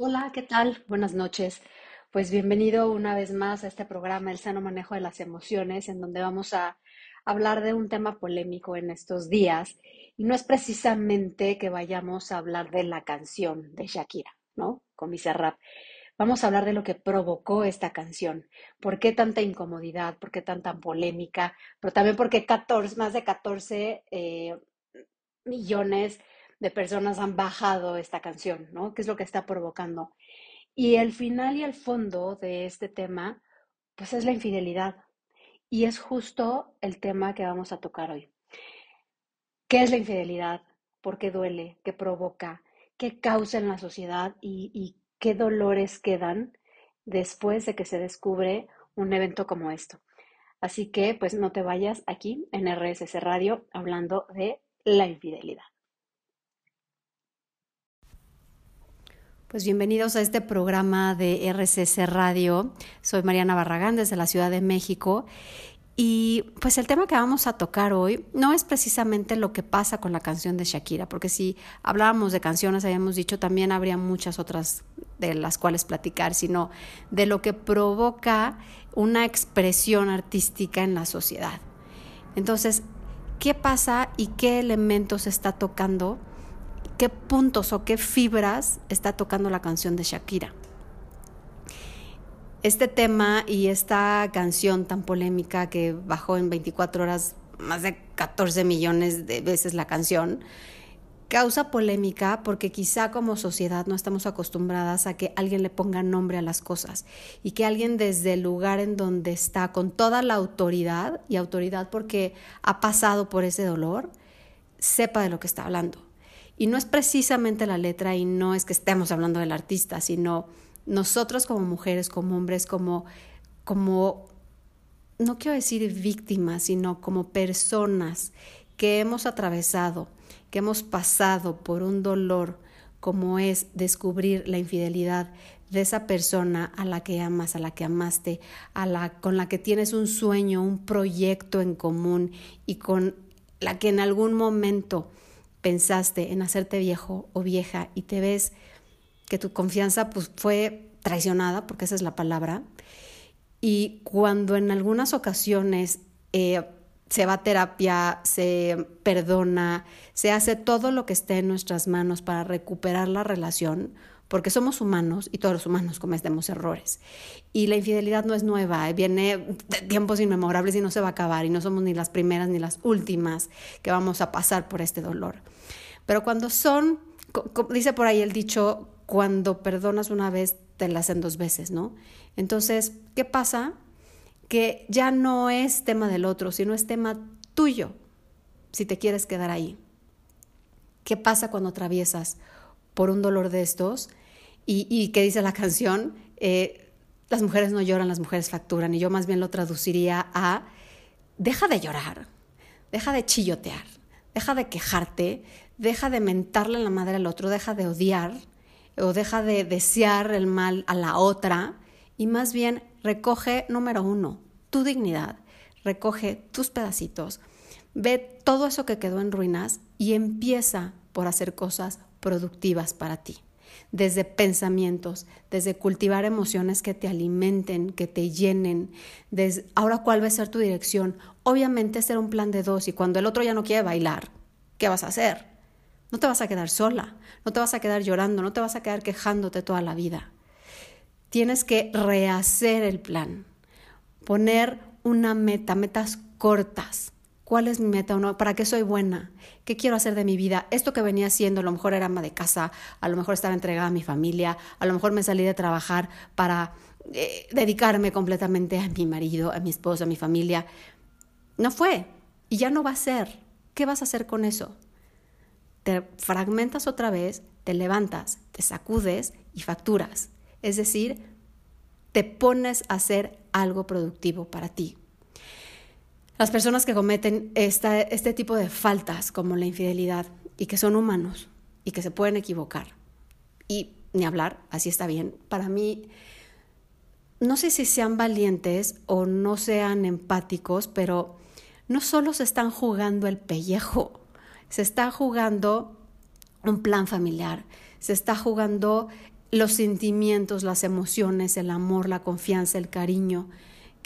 Hola, ¿qué tal? Buenas noches. Pues bienvenido una vez más a este programa, El sano manejo de las emociones, en donde vamos a hablar de un tema polémico en estos días. Y no es precisamente que vayamos a hablar de la canción de Shakira, ¿no? Con mi rap. Vamos a hablar de lo que provocó esta canción. ¿Por qué tanta incomodidad? ¿Por qué tanta polémica? Pero también porque 14, más de 14 eh, millones personas han bajado esta canción, ¿no? ¿Qué es lo que está provocando? Y el final y el fondo de este tema, pues es la infidelidad. Y es justo el tema que vamos a tocar hoy. ¿Qué es la infidelidad? ¿Por qué duele? ¿Qué provoca? ¿Qué causa en la sociedad? ¿Y, y qué dolores quedan después de que se descubre un evento como esto? Así que, pues no te vayas aquí en RSS Radio hablando de la infidelidad. Pues bienvenidos a este programa de RCC Radio. Soy Mariana Barragán desde la Ciudad de México. Y pues el tema que vamos a tocar hoy no es precisamente lo que pasa con la canción de Shakira, porque si hablábamos de canciones, habíamos dicho, también habría muchas otras de las cuales platicar, sino de lo que provoca una expresión artística en la sociedad. Entonces, ¿qué pasa y qué elementos está tocando qué puntos o qué fibras está tocando la canción de Shakira. Este tema y esta canción tan polémica que bajó en 24 horas más de 14 millones de veces la canción, causa polémica porque quizá como sociedad no estamos acostumbradas a que alguien le ponga nombre a las cosas y que alguien desde el lugar en donde está con toda la autoridad y autoridad porque ha pasado por ese dolor, sepa de lo que está hablando. Y no es precisamente la letra y no es que estemos hablando del artista, sino nosotros como mujeres, como hombres, como, como no quiero decir víctimas, sino como personas que hemos atravesado, que hemos pasado por un dolor como es descubrir la infidelidad de esa persona a la que amas, a la que amaste, a la con la que tienes un sueño, un proyecto en común y con la que en algún momento pensaste en hacerte viejo o vieja y te ves que tu confianza pues, fue traicionada, porque esa es la palabra, y cuando en algunas ocasiones eh, se va a terapia, se perdona, se hace todo lo que esté en nuestras manos para recuperar la relación, porque somos humanos y todos los humanos cometemos errores. Y la infidelidad no es nueva, eh, viene de tiempos inmemorables y no se va a acabar y no somos ni las primeras ni las últimas que vamos a pasar por este dolor. Pero cuando son, dice por ahí el dicho, cuando perdonas una vez, te la hacen dos veces, ¿no? Entonces, ¿qué pasa? Que ya no es tema del otro, sino es tema tuyo, si te quieres quedar ahí. ¿Qué pasa cuando atraviesas por un dolor de estos? Y, y ¿qué dice la canción? Eh, las mujeres no lloran, las mujeres facturan. Y yo más bien lo traduciría a, deja de llorar, deja de chillotear, deja de quejarte, deja de mentarle la madre al otro, deja de odiar o deja de desear el mal a la otra y más bien recoge, número uno, tu dignidad, recoge tus pedacitos, ve todo eso que quedó en ruinas y empieza por hacer cosas productivas para ti desde pensamientos, desde cultivar emociones que te alimenten, que te llenen. Desde, ahora, ¿cuál va a ser tu dirección? Obviamente ser un plan de dos y cuando el otro ya no quiere bailar, ¿qué vas a hacer? No te vas a quedar sola, no te vas a quedar llorando, no te vas a quedar quejándote toda la vida. Tienes que rehacer el plan, poner una meta, metas cortas, ¿Cuál es mi meta o no? ¿Para qué soy buena? ¿Qué quiero hacer de mi vida? Esto que venía haciendo, a lo mejor era ama de casa, a lo mejor estaba entregada a mi familia, a lo mejor me salí de trabajar para eh, dedicarme completamente a mi marido, a mi esposo, a mi familia. No fue y ya no va a ser. ¿Qué vas a hacer con eso? Te fragmentas otra vez, te levantas, te sacudes y facturas. Es decir, te pones a hacer algo productivo para ti. Las personas que cometen este tipo de faltas como la infidelidad y que son humanos y que se pueden equivocar y ni hablar, así está bien, para mí no sé si sean valientes o no sean empáticos, pero no solo se están jugando el pellejo, se está jugando un plan familiar, se está jugando los sentimientos, las emociones, el amor, la confianza, el cariño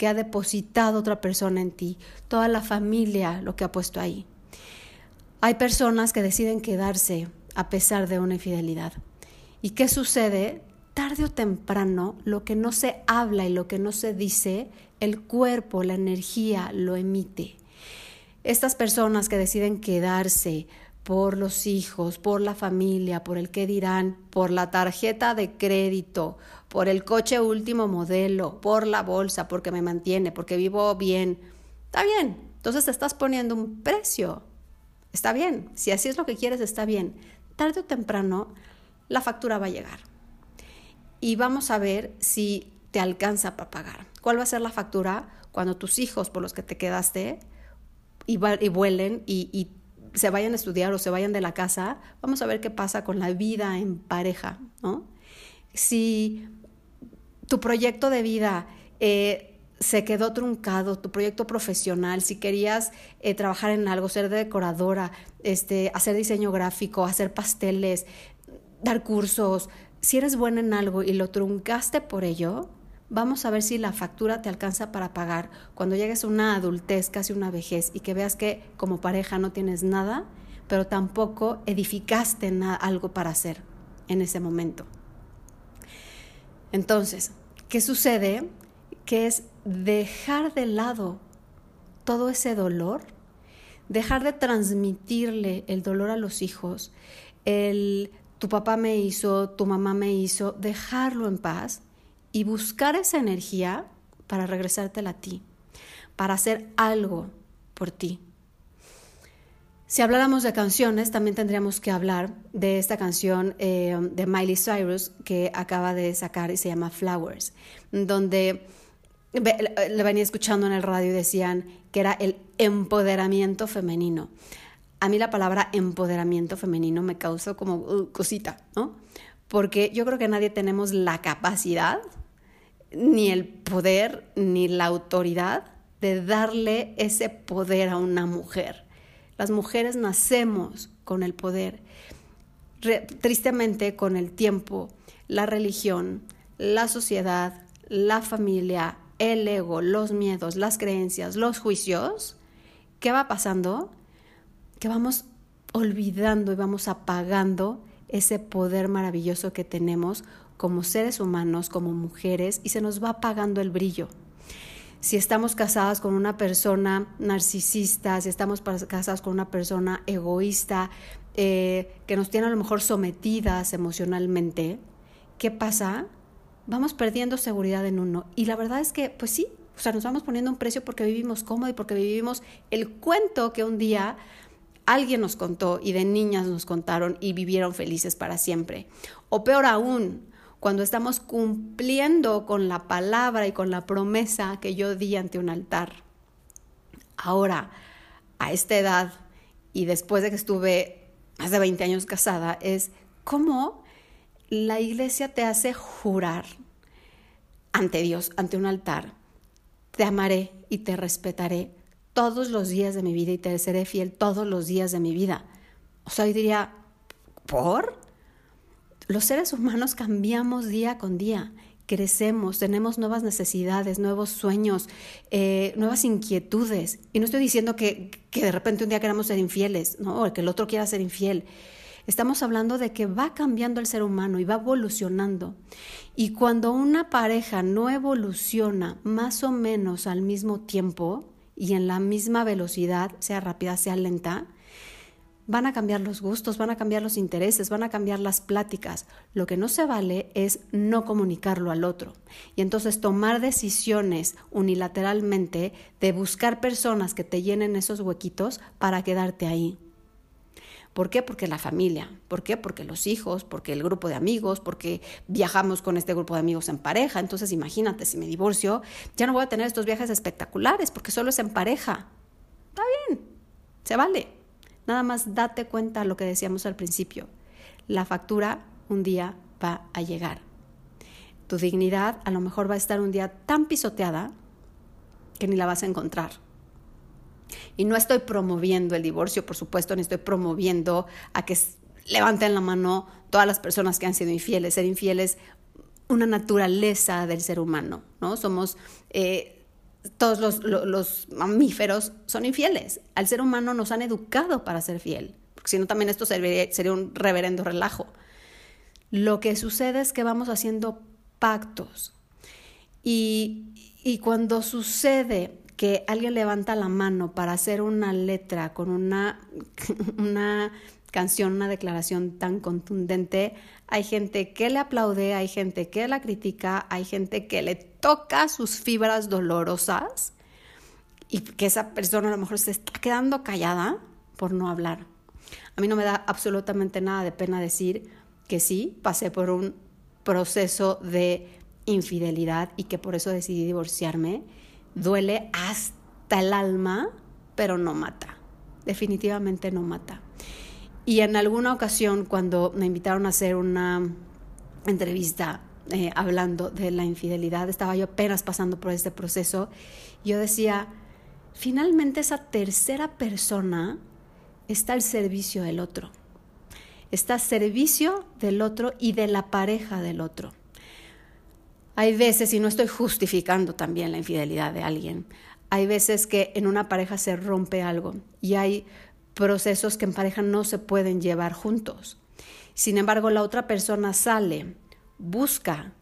que ha depositado otra persona en ti, toda la familia, lo que ha puesto ahí. Hay personas que deciden quedarse a pesar de una infidelidad. ¿Y qué sucede? Tarde o temprano, lo que no se habla y lo que no se dice, el cuerpo, la energía lo emite. Estas personas que deciden quedarse por los hijos, por la familia, por el que dirán, por la tarjeta de crédito, por el coche último modelo, por la bolsa, porque me mantiene, porque vivo bien. Está bien. Entonces te estás poniendo un precio. Está bien. Si así es lo que quieres, está bien. Tarde o temprano, la factura va a llegar. Y vamos a ver si te alcanza para pagar. ¿Cuál va a ser la factura cuando tus hijos por los que te quedaste y, vuelen y, y se vayan a estudiar o se vayan de la casa, vamos a ver qué pasa con la vida en pareja, ¿no? Si tu proyecto de vida eh, se quedó truncado, tu proyecto profesional, si querías eh, trabajar en algo, ser decoradora, este, hacer diseño gráfico, hacer pasteles, dar cursos, si eres buena en algo y lo truncaste por ello, vamos a ver si la factura te alcanza para pagar cuando llegues a una adultez, casi una vejez, y que veas que como pareja no tienes nada, pero tampoco edificaste algo para hacer en ese momento. Entonces, ¿qué sucede? Que es dejar de lado todo ese dolor, dejar de transmitirle el dolor a los hijos, el tu papá me hizo, tu mamá me hizo, dejarlo en paz y buscar esa energía para regresártela a ti, para hacer algo por ti. Si habláramos de canciones, también tendríamos que hablar de esta canción eh, de Miley Cyrus que acaba de sacar y se llama Flowers, donde le venía escuchando en el radio y decían que era el empoderamiento femenino. A mí la palabra empoderamiento femenino me causó como uh, cosita, ¿no? Porque yo creo que nadie tenemos la capacidad ni el poder ni la autoridad de darle ese poder a una mujer. Las mujeres nacemos con el poder. tristemente, con el tiempo, la religión, la sociedad, la familia, el ego, los miedos, las creencias, los juicios, ¿qué va pasando? Que vamos olvidando y vamos apagando ese poder maravilloso que tenemos como seres humanos, como mujeres, y se nos va apagando el brillo. Si estamos casadas con una persona narcisista, si estamos casadas con una persona egoísta, eh, que nos tiene a lo mejor sometidas emocionalmente, ¿qué pasa? Vamos perdiendo seguridad en uno. Y la verdad es que, pues sí, o sea, nos vamos poniendo un precio porque vivimos cómodo y porque vivimos el cuento que un día alguien nos contó y de niñas nos contaron y vivieron felices para siempre. O peor aún, cuando estamos cumpliendo con la palabra y con la promesa que yo di ante un altar. Ahora, a esta edad y después de que estuve más de 20 años casada, es cómo la iglesia te hace jurar ante Dios, ante un altar, te amaré y te respetaré todos los días de mi vida y te seré fiel todos los días de mi vida. O sea, yo diría, ¿por? Los seres humanos cambiamos día con día, crecemos, tenemos nuevas necesidades, nuevos sueños, eh, nuevas inquietudes. Y no estoy diciendo que, que, de repente un día queramos ser infieles, ¿no? o que el otro quiera ser infiel. Estamos hablando de que va cambiando el ser humano y va evolucionando. Y cuando una pareja no evoluciona más o menos al mismo tiempo y en la misma velocidad, sea rápida, sea lenta, van a cambiar los gustos, van a cambiar los intereses, van a cambiar las pláticas. Lo que no se vale es no comunicarlo al otro. Y entonces tomar decisiones unilateralmente de buscar personas que te llenen esos huequitos para quedarte ahí. ¿Por qué? Porque la familia. ¿Por qué? Porque los hijos, porque el grupo de amigos, porque viajamos con este grupo de amigos en pareja. Entonces imagínate, si me divorcio, ya no voy a tener estos viajes espectaculares porque solo es en pareja. Está bien, se vale. Nada más date cuenta de lo que decíamos al principio. La factura un día va a llegar. Tu dignidad a lo mejor va a estar un día tan pisoteada que ni la vas a encontrar. Y no estoy promoviendo el divorcio, por supuesto, ni estoy promoviendo a que levanten la mano todas las personas que han sido infieles. Ser infieles una naturaleza del ser humano, ¿no? Somos, eh, todos los, mamíferos son infieles. Al ser humano nos han educado para ser fiel, porque si no también esto sería un reverendo relajo. Lo que sucede es que vamos haciendo pactos y, y cuando sucede que alguien levanta la mano para hacer una letra con una, una canción, una declaración tan contundente, hay gente que le aplaude, hay gente que la critica, hay gente que le toca sus fibras dolorosas y que esa persona a lo mejor se está quedando callada por no hablar. A mí no me da absolutamente nada de pena decir que sí, pasé por un proceso de infidelidad y que por eso decidí divorciarme. Duele hasta el alma, pero no mata. Definitivamente no mata. Y en alguna ocasión, cuando me invitaron a hacer una entrevista eh, hablando de la infidelidad, estaba yo apenas pasando por este proceso, yo decía, finalmente esa tercera persona está al servicio del otro. Está al servicio del otro y de la pareja del otro. Hay veces, y no estoy justificando también la infidelidad de alguien, hay veces que en una pareja se rompe algo y hay procesos que en pareja no se pueden llevar juntos. Sin embargo, la otra persona sale, busca,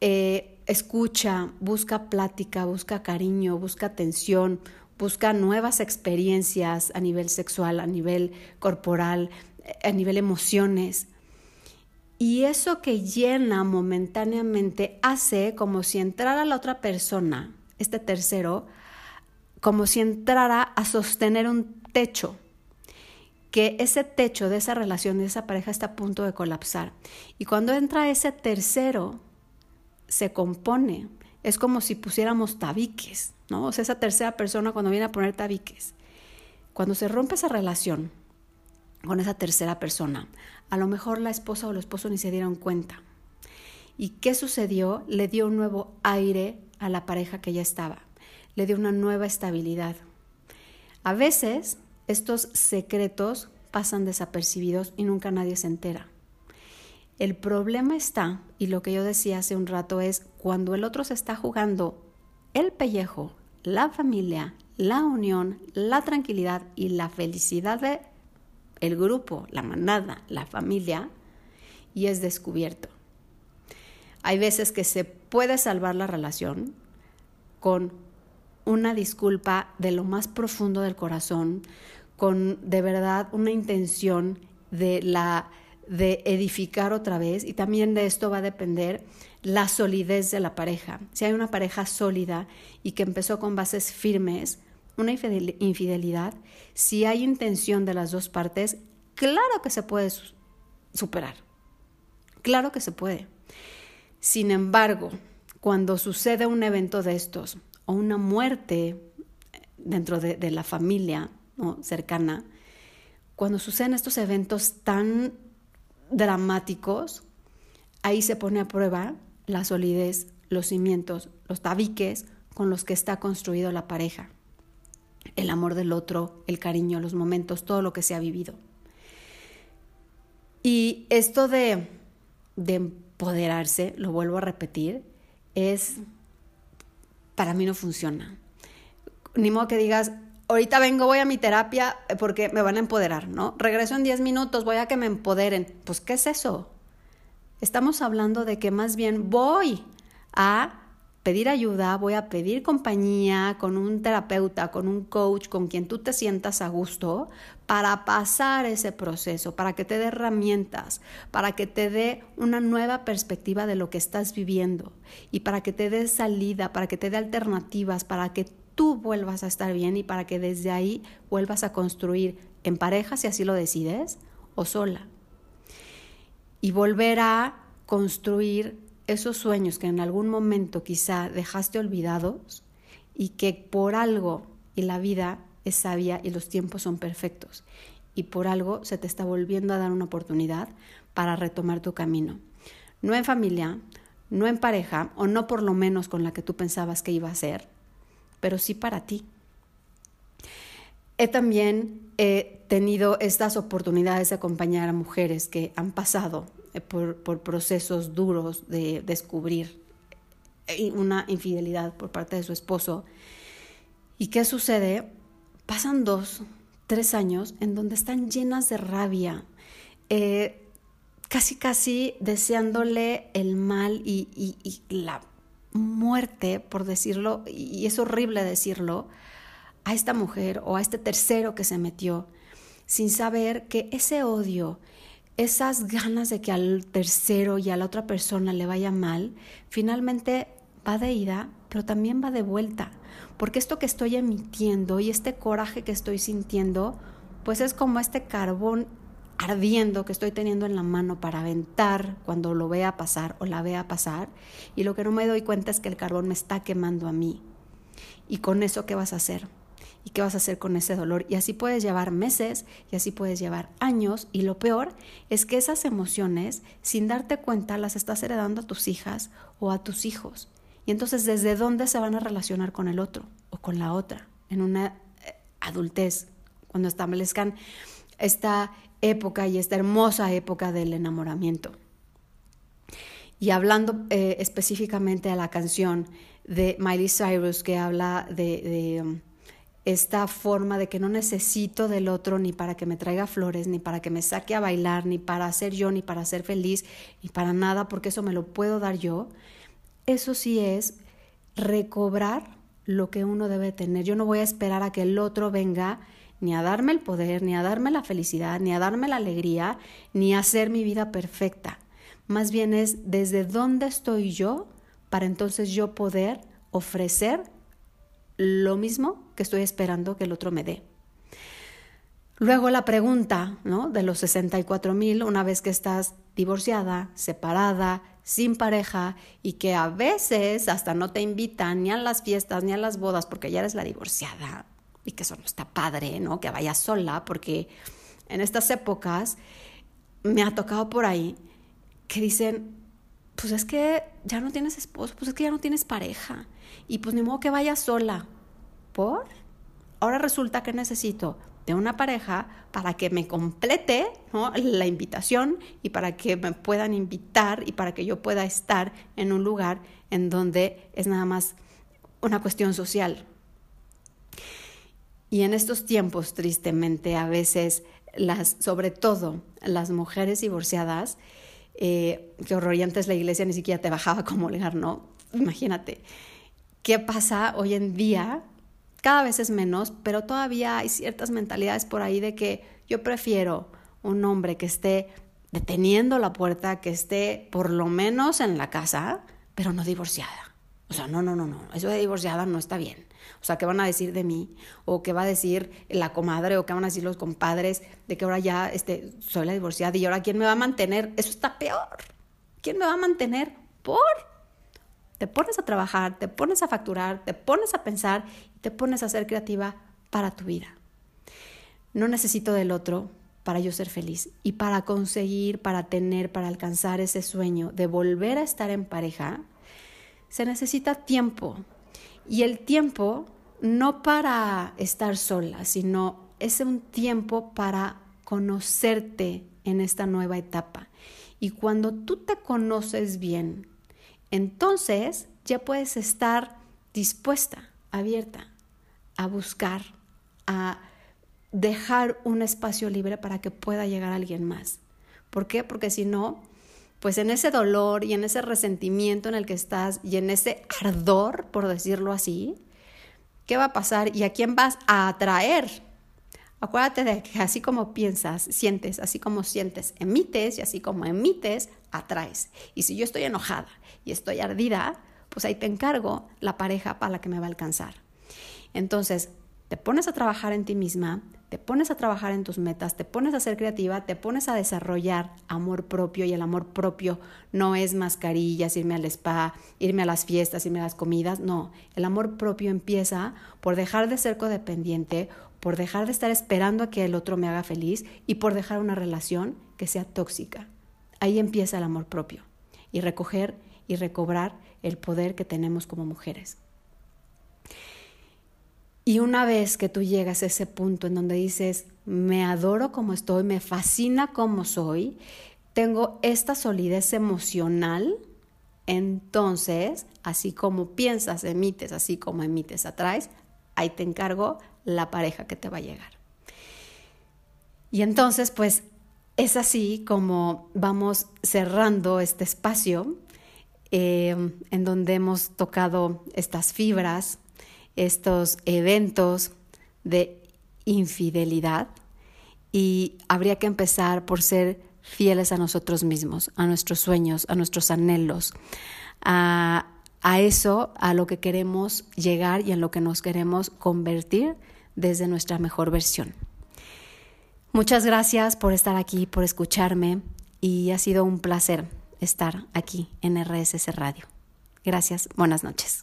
eh, escucha, busca plática, busca cariño, busca atención, busca nuevas experiencias a nivel sexual, a nivel corporal, eh, a nivel emociones. Y eso que llena momentáneamente hace como si entrara la otra persona, este tercero, como si entrara a sostener un techo que ese techo de esa relación, de esa pareja está a punto de colapsar. Y cuando entra ese tercero, se compone. Es como si pusiéramos tabiques, ¿no? O sea, esa tercera persona cuando viene a poner tabiques. Cuando se rompe esa relación con esa tercera persona, a lo mejor la esposa o el esposo ni se dieron cuenta. ¿Y qué sucedió? Le dio un nuevo aire a la pareja que ya estaba. Le dio una nueva estabilidad. A veces estos secretos pasan desapercibidos y nunca nadie se entera. El problema está, y lo que yo decía hace un rato es, cuando el otro se está jugando el pellejo, la familia, la unión, la tranquilidad y la felicidad de el grupo, la manada, la familia, y es descubierto. Hay veces que se puede salvar la relación con una disculpa de lo más profundo del corazón, con de verdad una intención de la de edificar otra vez y también de esto va a depender la solidez de la pareja. Si hay una pareja sólida y que empezó con bases firmes, una infidelidad, si hay intención de las dos partes, claro que se puede superar. Claro que se puede. Sin embargo, cuando sucede un evento de estos o una muerte dentro de, de la familia, cercana, cuando suceden estos eventos tan dramáticos, ahí se pone a prueba la solidez, los cimientos, los tabiques con los que está construido la pareja, el amor del otro, el cariño, los momentos, todo lo que se ha vivido. Y esto de, de empoderarse, lo vuelvo a repetir, es, para mí no funciona. Ni modo que digas, ahorita vengo, voy a mi terapia eh, porque me van a empoderar, ¿no? Regreso en 10 minutos, voy a que me empoderen. Pues, ¿qué es eso? Estamos hablando de que más bien voy a pedir ayuda, voy a pedir compañía con un terapeuta, con un coach, con quien tú te sientas a gusto, para pasar ese proceso, para que te dé herramientas, para que te dé una nueva perspectiva de lo que estás viviendo y para que te dé salida, para que te dé alternativas, para que tú vuelvas a estar bien y para que desde ahí vuelvas a construir en pareja, si así lo decides, o sola. Y volver a construir esos sueños que en algún momento quizá dejaste olvidados y que por algo y la vida es sabia y los tiempos son perfectos y por algo se te está volviendo a dar una oportunidad para retomar tu camino. No en familia, no en pareja o no por lo menos con la que tú pensabas que iba a ser, pero sí para ti. he también tenido estas oportunidades de acompañar a mujeres que han pasado eh, por, por procesos duros de descubrir eh, una infidelidad por parte de su esposo. ¿Y qué sucede? Pasan dos, tres años en donde están llenas de rabia, eh, casi casi deseándole el mal y, y, la muerte, por decirlo, y es horrible decirlo, a esta mujer o a este tercero que se metió, sin saber que ese odio, esas ganas de que al tercero y a la otra persona le vaya mal, finalmente va de ida, pero también va de vuelta. Porque esto que estoy emitiendo y este coraje que estoy sintiendo, pues es como este carbón ardiendo que estoy teniendo en la mano para aventar cuando lo vea pasar o la vea pasar. Y lo que no me doy cuenta es que el carbón me está quemando a mí. ¿Y con eso qué vas a hacer? y qué vas a hacer con ese dolor. Y así puedes llevar meses y así puedes llevar años. Y lo peor es que esas emociones, sin darte cuenta, las estás heredando a tus hijas o a tus hijos. Y entonces, ¿desde dónde se van a relacionar con el otro o con la otra? En una eh, adultez, cuando establezcan esta época y esta hermosa época del enamoramiento. Y hablando eh, específicamente a la canción de Miley Cyrus que habla de um, esta forma de que no necesito del otro ni para que me traiga flores, ni para que me saque a bailar, ni para ser yo, ni para ser feliz, ni para nada, porque eso me lo puedo dar yo, eso sí es recobrar lo que uno debe tener. Yo no voy a esperar a que el otro venga ni a darme el poder, ni a darme la felicidad, ni a darme la alegría, ni a hacer mi vida perfecta. Más bien es desde dónde estoy yo para entonces yo poder ofrecer lo mismo que estoy esperando que el otro me dé. Luego la pregunta ¿no? de los 64 mil, una vez que estás divorciada, separada, sin pareja y que a veces hasta no te invitan ni a las fiestas ni a las bodas porque ya eres la divorciada que eso no está padre, ¿no? Que vayas sola porque en estas épocas me ha tocado por ahí que dicen, pues es que ya no tienes esposo, pues es que ya no tienes pareja y pues ni modo que vaya sola. ¿Por? Ahora resulta que necesito de una pareja para que me complete la invitación y para que me puedan invitar y para que yo pueda estar en un lugar en donde es nada más una cuestión social. Y en estos tiempos, tristemente, a veces las, sobre todo las mujeres divorciadas, eh, que horror, antes la iglesia ni siquiera te bajaba como legar, ¿no? Imagínate, ¿qué pasa hoy en día? Cada vez es menos, pero todavía hay ciertas mentalidades por ahí de que yo prefiero un hombre que esté deteniendo la puerta, que esté por lo menos en la casa, pero no divorciada. O sea, no, no, no, no, eso de divorciada no está bien. O sea, ¿qué van a decir de mí? ¿O qué va a decir la comadre? ¿O qué van a decir los compadres de que ahora ya este, soy la divorciada y ahora quién me va a mantener? Eso está peor. ¿Quién me va a mantener? ¿Por? Te pones a trabajar, te pones a facturar, te pones a pensar te pones a ser creativa para tu vida. No necesito del otro para yo ser feliz y para conseguir, para tener, para alcanzar ese sueño de volver a estar en pareja, se necesita tiempo, y el tiempo no para estar sola, sino es un tiempo para conocerte en esta nueva etapa. Y cuando tú te conoces bien, entonces ya puedes estar dispuesta, abierta a buscar, a dejar un espacio libre para que pueda llegar alguien más. ¿Por qué? Porque si no, pues en ese dolor y en ese resentimiento en el que estás y en ese ardor, por decirlo así, ¿qué va a pasar y a quién vas a atraer? Acuérdate de que así como piensas, sientes, así como sientes, emites y así como emites, atraes. Y si yo estoy enojada y estoy ardida, pues ahí te encargo la pareja para la que me va a alcanzar. Entonces, te pones a trabajar en ti misma, te pones a trabajar en tus metas, te pones a ser creativa, te pones a desarrollar amor propio y el amor propio no es mascarillas, irme al spa, irme a las fiestas, irme a las comidas, no, el amor propio empieza por dejar de ser codependiente, por dejar de estar esperando a que el otro me haga feliz y por dejar una relación que sea tóxica. Ahí empieza el amor propio y recoger y recobrar el poder que tenemos como mujeres. Y una vez que tú llegas a ese punto en donde dices, me adoro como estoy, me fascina como soy, tengo esta solidez emocional, entonces, así como piensas, emites, así como emites, atraes, ahí te encargo la pareja que te va a llegar. Y entonces, pues es así como vamos cerrando este espacio eh, en donde hemos tocado estas fibras, estos eventos de infidelidad y habría que empezar por ser fieles a nosotros mismos, a nuestros sueños, a nuestros anhelos, a, a eso, a lo que queremos llegar y en lo que nos queremos convertir desde nuestra mejor versión. Muchas gracias por estar aquí, por escucharme y ha sido un placer estar aquí en RSS Radio. Gracias, buenas noches.